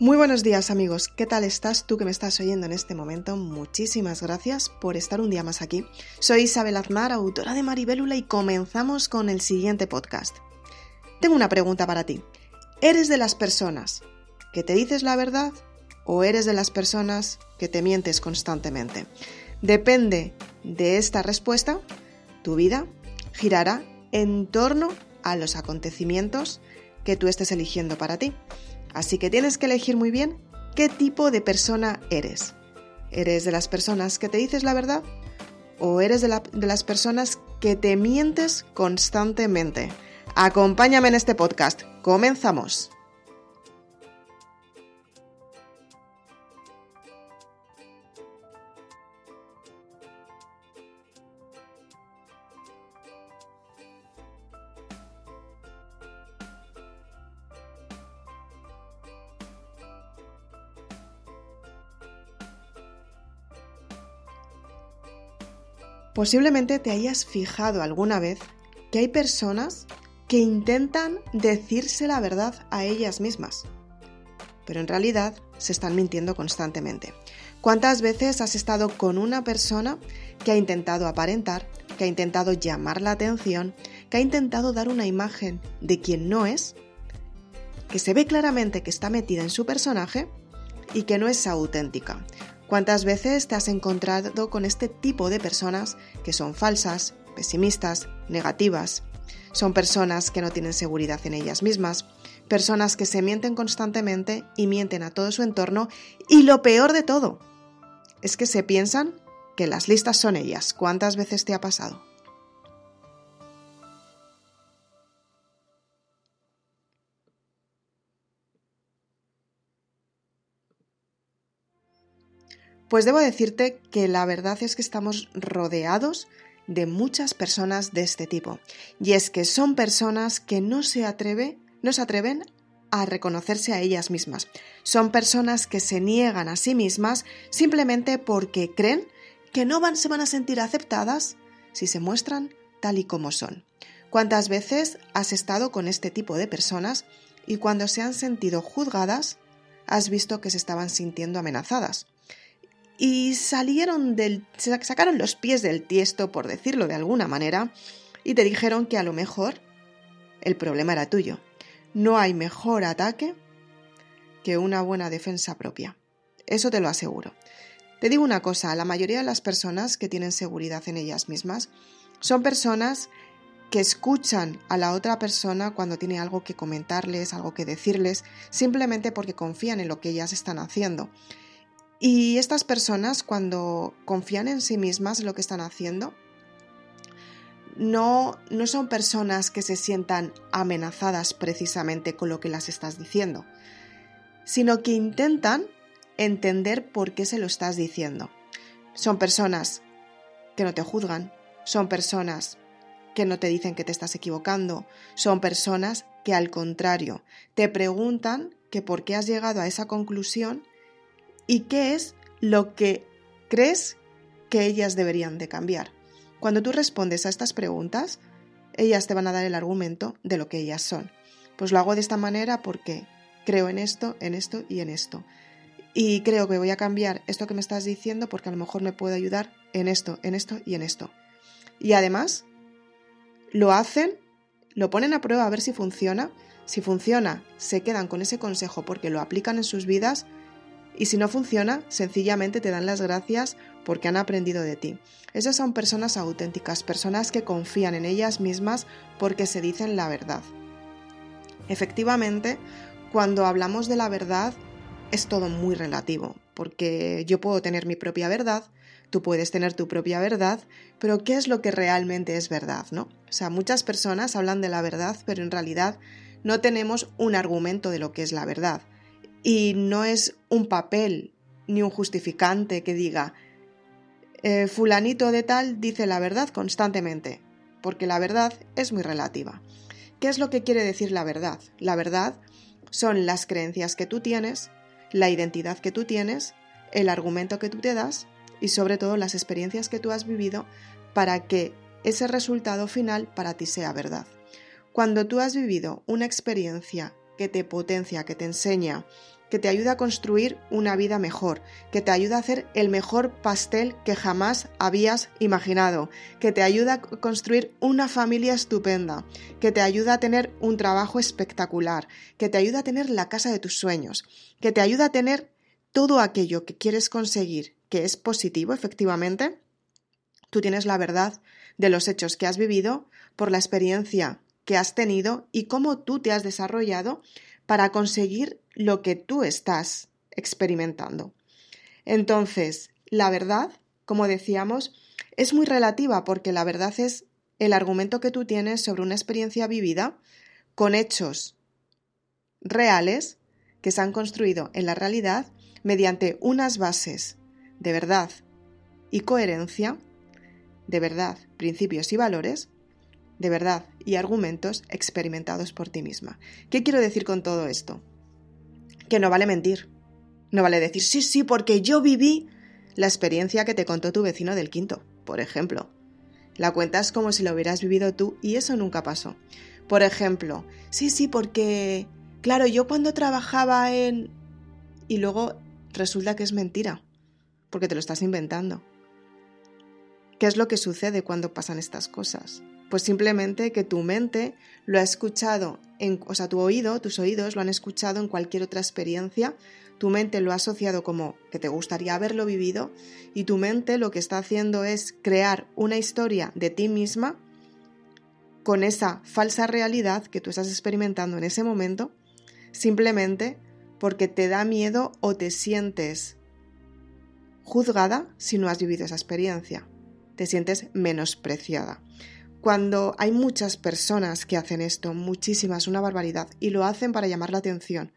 Muy buenos días amigos, ¿qué tal estás tú que me estás oyendo en este momento? Muchísimas gracias por estar un día más aquí. Soy Isabel Aznar, autora de Maribélula y comenzamos con el siguiente podcast. Tengo una pregunta para ti. ¿Eres de las personas que te dices la verdad o eres de las personas que te mientes constantemente? Depende de esta respuesta, tu vida girará en torno a los acontecimientos que tú estés eligiendo para ti. Así que tienes que elegir muy bien qué tipo de persona eres. ¿Eres de las personas que te dices la verdad? ¿O eres de, las personas que te mientes constantemente? Acompáñame en este podcast. Comenzamos. Posiblemente te hayas fijado alguna vez que hay personas que intentan decirse la verdad a ellas mismas, pero en realidad se están mintiendo constantemente. ¿Cuántas veces has estado con una persona que ha intentado aparentar, que ha intentado llamar la atención, que ha intentado dar una imagen de quien no es, que se ve claramente que está metida en su personaje y que no es auténtica? ¿Cuántas veces te has encontrado con este tipo de personas que son falsas, pesimistas, negativas? Son personas que no tienen seguridad en ellas mismas, personas que se mienten constantemente y mienten a todo su entorno y lo peor de todo es que se piensan que las listas son ellas. ¿Cuántas veces te ha pasado? Pues debo decirte que la verdad es que estamos rodeados de muchas personas de este tipo. Y es que son personas que no se atreve, no se atreven a reconocerse a ellas mismas. Son personas que se niegan a sí mismas simplemente porque creen que no van, se van a sentir aceptadas si se muestran tal y como son. ¿Cuántas veces has estado con este tipo de personas y cuando se han sentido juzgadas has visto que se estaban sintiendo amenazadas? Y salieron del. sacaron los pies del tiesto, por decirlo de alguna manera, y te dijeron que a lo mejor el problema era tuyo. No hay mejor ataque que una buena defensa propia. Eso te lo aseguro. Te digo una cosa, la mayoría de las personas que tienen seguridad en ellas mismas son personas que escuchan a la otra persona cuando tiene algo que comentarles, algo que decirles, simplemente porque confían en lo que ellas están haciendo. Y estas personas, cuando confían en sí mismas lo que están haciendo, no, no son personas que se sientan amenazadas precisamente con lo que las estás diciendo, sino que intentan entender por qué se lo estás diciendo. Son personas que no te juzgan, son personas que no te dicen que te estás equivocando, son personas que al contrario te preguntan que por qué has llegado a esa conclusión y qué es lo que crees que ellas deberían de cambiar. Cuando tú respondes a estas preguntas, ellas te van a dar el argumento de lo que ellas son. Pues lo hago de esta manera porque creo en esto, en esto y en esto. Y creo que voy a cambiar esto que me estás diciendo porque a lo mejor me puede ayudar en esto, en esto y en esto. Y además, lo hacen, lo ponen a prueba a ver si funciona. Si funciona, se quedan con ese consejo porque lo aplican en sus vidas y si no funciona, sencillamente te dan las gracias porque han aprendido de ti. Esas son personas auténticas, personas que confían en ellas mismas porque se dicen la verdad. Efectivamente, cuando hablamos de la verdad, es todo muy relativo, porque yo puedo tener mi propia verdad, tú puedes tener tu propia verdad, pero ¿qué es lo que realmente es verdad, no? O sea, muchas personas hablan de la verdad, pero en realidad no tenemos un argumento de lo que es la verdad y no es un papel ni un justificante que diga eh, fulanito de tal dice la verdad constantemente, porque la verdad es muy relativa. ¿Qué es lo que quiere decir la verdad? La verdad son las creencias que tú tienes, la identidad que tú tienes, el argumento que tú te das y sobre todo las experiencias que tú has vivido para que ese resultado final para ti sea verdad. Cuando tú has vivido una experiencia que te potencia, que te enseña que te ayuda a construir una vida mejor, que te ayuda a hacer el mejor pastel que jamás habías imaginado, que te ayuda a construir una familia estupenda, que te ayuda a tener un trabajo espectacular, que te ayuda a tener la casa de tus sueños, que te ayuda a tener todo aquello que quieres conseguir, que es positivo efectivamente, tú tienes la verdad de los hechos que has vivido por la experiencia que has tenido y cómo tú te has desarrollado para conseguir lo que tú estás experimentando. Entonces, la verdad, como decíamos, es muy relativa porque la verdad es el argumento que tú tienes sobre una experiencia vivida con hechos reales que se han construido en la realidad mediante unas bases de verdad y coherencia, de verdad, principios y valores, de verdad y argumentos experimentados por ti misma. ¿Qué quiero decir con todo esto? Que no vale mentir. No vale decir, sí, sí, porque yo viví la experiencia que te contó tu vecino del quinto, por ejemplo. La cuentas como si lo hubieras vivido tú y eso nunca pasó. Por ejemplo, sí, sí, porque, claro, yo cuando trabajaba en... y luego resulta que es mentira, porque te lo estás inventando. ¿Qué es lo que sucede cuando pasan estas cosas? Pues simplemente que tu mente lo ha escuchado, en, o sea, tu oído, tus oídos lo han escuchado en cualquier otra experiencia, tu mente lo ha asociado como que te gustaría haberlo vivido y tu mente lo que está haciendo es crear una historia de ti misma con esa falsa realidad que tú estás experimentando en ese momento, simplemente porque te da miedo o te sientes juzgada si no has vivido esa experiencia, te sientes menospreciada. Cuando hay muchas personas que hacen esto, muchísimas, una barbaridad, y lo hacen para llamar la atención,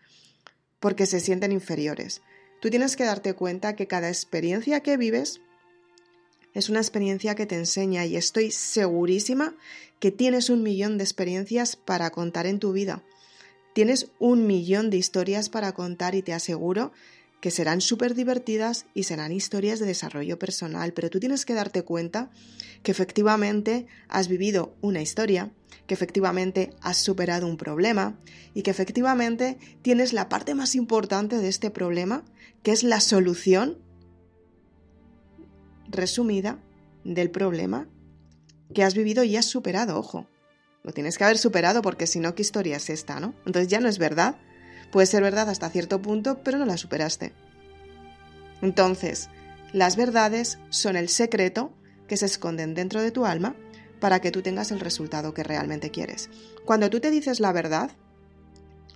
porque se sienten inferiores. Tú tienes que darte cuenta que cada experiencia que vives es una experiencia que te enseña y estoy segurísima que tienes un millón de experiencias para contar en tu vida. Tienes un millón de historias para contar y te aseguro que serán súper divertidas y serán historias de desarrollo personal, pero tú tienes que darte cuenta que efectivamente has vivido una historia, que efectivamente has superado un problema y que efectivamente tienes la parte más importante de este problema, que es la solución resumida del problema que has vivido y has superado, ojo. Lo tienes que haber superado porque si no, ¿qué historia es esta, no? Entonces ya no es verdad Puede ser verdad hasta cierto punto, pero no la superaste. Entonces, las verdades son el secreto que se esconden dentro de tu alma para que tú tengas el resultado que realmente quieres. Cuando tú te dices la verdad,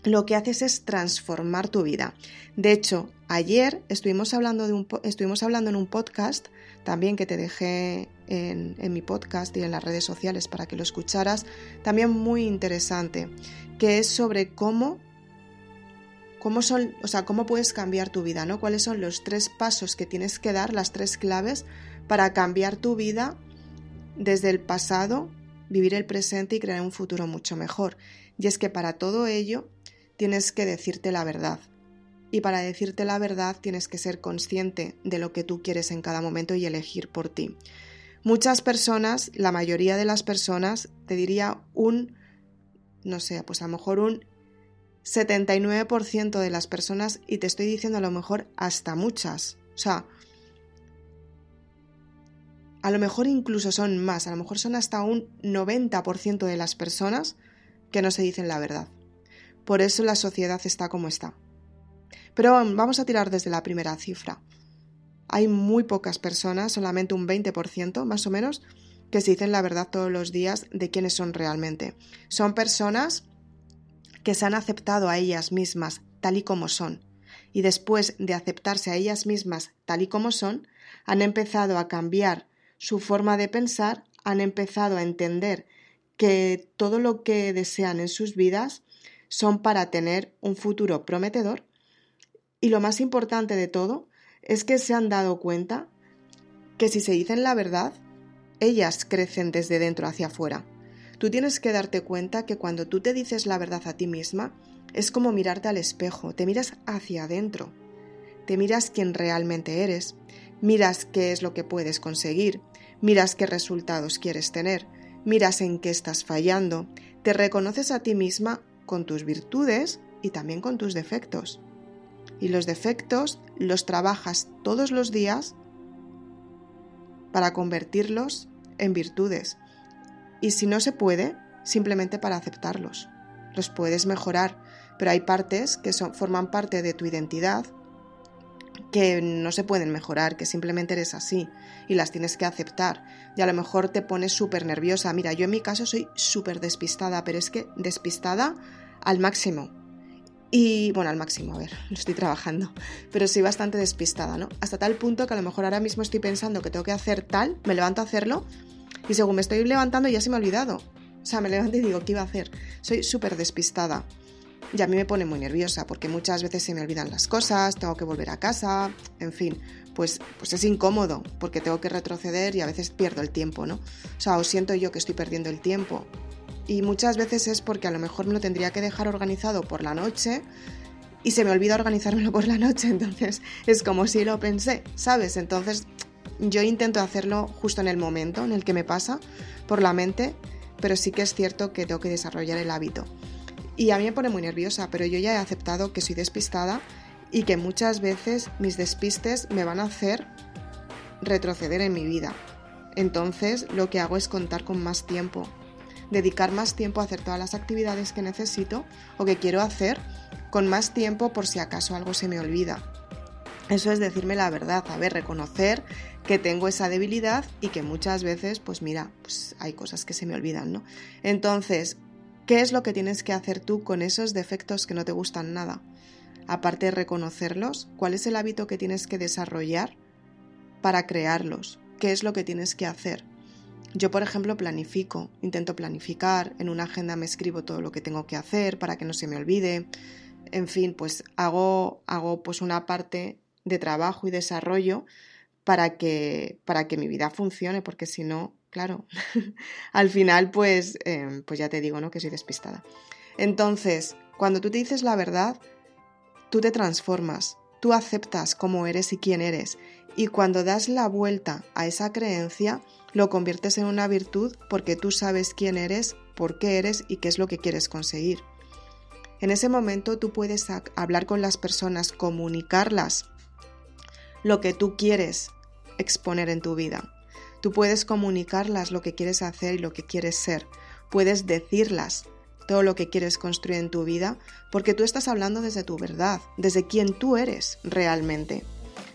lo que haces es transformar tu vida. De hecho, ayer estuvimos hablando, de un, estuvimos hablando en un podcast, también que te dejé en, en, mi podcast y en las redes sociales para que lo escucharas, también muy interesante, que es sobre cómo cómo son, o sea, cómo puedes cambiar tu vida, ¿no? ¿Cuáles son los tres pasos que tienes que dar, las tres claves para cambiar tu vida desde el pasado, vivir el presente y crear un futuro mucho mejor? Y es que para todo ello tienes que decirte la verdad. Y para decirte la verdad tienes que ser consciente de lo que tú quieres en cada momento y elegir por ti. Muchas personas, la mayoría de las personas, te diría un, no sé, pues a lo mejor un 79% de las personas, y te estoy diciendo a lo mejor hasta muchas, o sea, a lo mejor incluso son más, a lo mejor son hasta un 90% de las personas que no se dicen la verdad. Por eso la sociedad está como está. Pero vamos a tirar desde la primera cifra. Hay muy pocas personas, solamente un 20% más o menos, que se dicen la verdad todos los días de quiénes son realmente. Son personas que se han aceptado a ellas mismas tal y como son, y después de aceptarse a ellas mismas tal y como son, han empezado a cambiar su forma de pensar, han empezado a entender que todo lo que desean en sus vidas son para tener un futuro prometedor y lo más importante de todo es que se han dado cuenta que si se dicen la verdad, ellas crecen desde dentro hacia afuera. Tú tienes que darte cuenta que cuando tú te dices la verdad a ti misma, es como mirarte al espejo, te miras hacia adentro, te miras quién realmente eres, miras qué es lo que puedes conseguir, miras qué resultados quieres tener, miras en qué estás fallando, te reconoces a ti misma con tus virtudes y también con tus defectos. Y los defectos los trabajas todos los días para convertirlos en virtudes. Y si no se puede, simplemente para aceptarlos. Los puedes mejorar, pero hay partes que son, forman parte de tu identidad que no se pueden mejorar, que simplemente eres así y las tienes que aceptar. Y a lo mejor te pones súper nerviosa. Mira, yo en mi caso soy súper despistada, pero es que despistada al máximo. Y bueno, al máximo, a ver, lo estoy trabajando, pero soy bastante despistada, ¿no? Hasta tal punto que a lo mejor ahora mismo estoy pensando que tengo que hacer tal, me levanto a hacerlo y según me estoy levantando ya se me ha olvidado. O sea, me levanto y digo, ¿qué iba a hacer? Soy súper despistada. Y a mí me pone muy nerviosa porque muchas veces se me olvidan las cosas, tengo que volver a casa, en fin, pues, pues es incómodo porque tengo que retroceder y a veces pierdo el tiempo, ¿no? O sea, o siento yo que estoy perdiendo el tiempo. Y muchas veces es porque a lo mejor me lo tendría que dejar organizado por la noche y se me olvida organizármelo por la noche, entonces es como si lo pensé, ¿sabes? Entonces yo intento hacerlo justo en el momento en el que me pasa por la mente, pero sí que es cierto que tengo que desarrollar el hábito. Y a mí me pone muy nerviosa, pero yo ya he aceptado que soy despistada y que muchas veces mis despistes me van a hacer retroceder en mi vida. Entonces lo que hago es contar con más tiempo, dedicar más tiempo a hacer todas las actividades que necesito o que quiero hacer con más tiempo por si acaso algo se me olvida. Eso es decirme la verdad, a ver, reconocer que tengo esa debilidad y que muchas veces, pues mira, pues hay cosas que se me olvidan, ¿no? Entonces, ¿Qué es lo que tienes que hacer tú con esos defectos que no te gustan nada? Aparte de reconocerlos, ¿cuál es el hábito que tienes que desarrollar para crearlos? ¿Qué es lo que tienes que hacer? Yo, por ejemplo, planifico, intento planificar, en una agenda me escribo todo lo que tengo que hacer para que no se me olvide. En fin, pues hago, hago pues una parte de trabajo y desarrollo para que, para que mi vida funcione, porque si no, claro, al final pues, em, pues ya te digo, ¿no? Que soy despistada. Entonces, cuando tú te dices la verdad, tú te transformas, tú aceptas cómo eres y quién eres, y cuando das la vuelta a esa creencia, lo conviertes en una virtud porque tú sabes quién eres, por qué eres y qué es lo que quieres conseguir. En ese momento tú puedes hablar con las personas, comunicarlas lo que tú quieres exponer en tu vida. Tú puedes comunicarlas lo que quieres hacer y lo que quieres ser. Puedes decirlas todo lo que quieres construir en tu vida porque tú estás hablando desde tu verdad, desde quien tú eres realmente,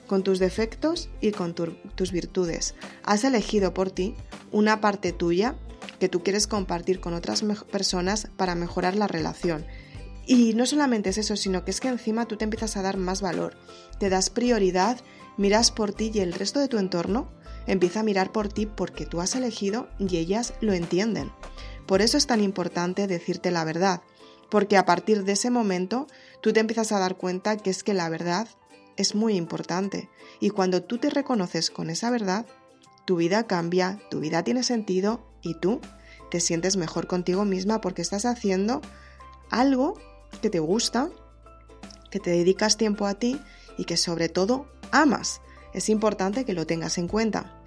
con tus defectos y con tus virtudes. Has elegido por ti una parte tuya que tú quieres compartir con otras personas para mejorar la relación. Y no solamente es eso, sino que es que encima tú te empiezas a dar más valor, te das prioridad, miras por ti y el resto de tu entorno Empieza a mirar por ti porque tú has elegido y ellas lo entienden. Por eso es tan importante decirte la verdad, porque a partir de ese momento tú te empiezas a dar cuenta que es que la verdad es muy importante y cuando tú te reconoces con esa verdad, tu vida cambia, tu vida tiene sentido y tú te sientes mejor contigo misma porque estás haciendo algo que te gusta, que te dedicas tiempo a ti y que sobre todo amas es importante que lo tengas en cuenta.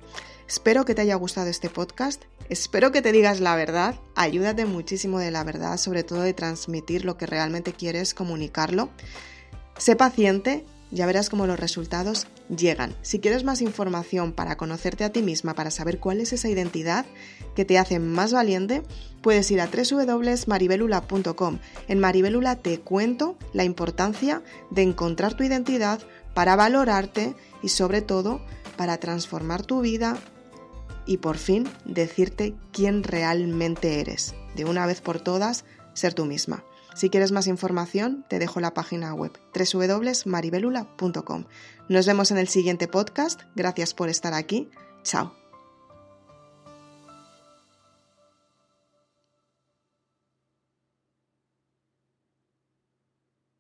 Espero que te haya gustado este podcast, espero que te digas la verdad, ayúdate muchísimo de la verdad, sobre todo de transmitir lo que realmente quieres comunicarlo. Sé paciente, ya verás cómo los resultados llegan. Si quieres más información para conocerte a ti misma, para saber cuál es esa identidad que te hace más valiente, puedes ir a www.maribelula.com. En Maribelula te cuento la importancia de encontrar tu identidad para valorarte y sobre todo para transformar tu vida y por fin decirte quién realmente eres. De una vez por todas, ser tú misma. Si quieres más información, te dejo la página web www.maribelula.com. Nos vemos en el siguiente podcast. Gracias por estar aquí. Chao.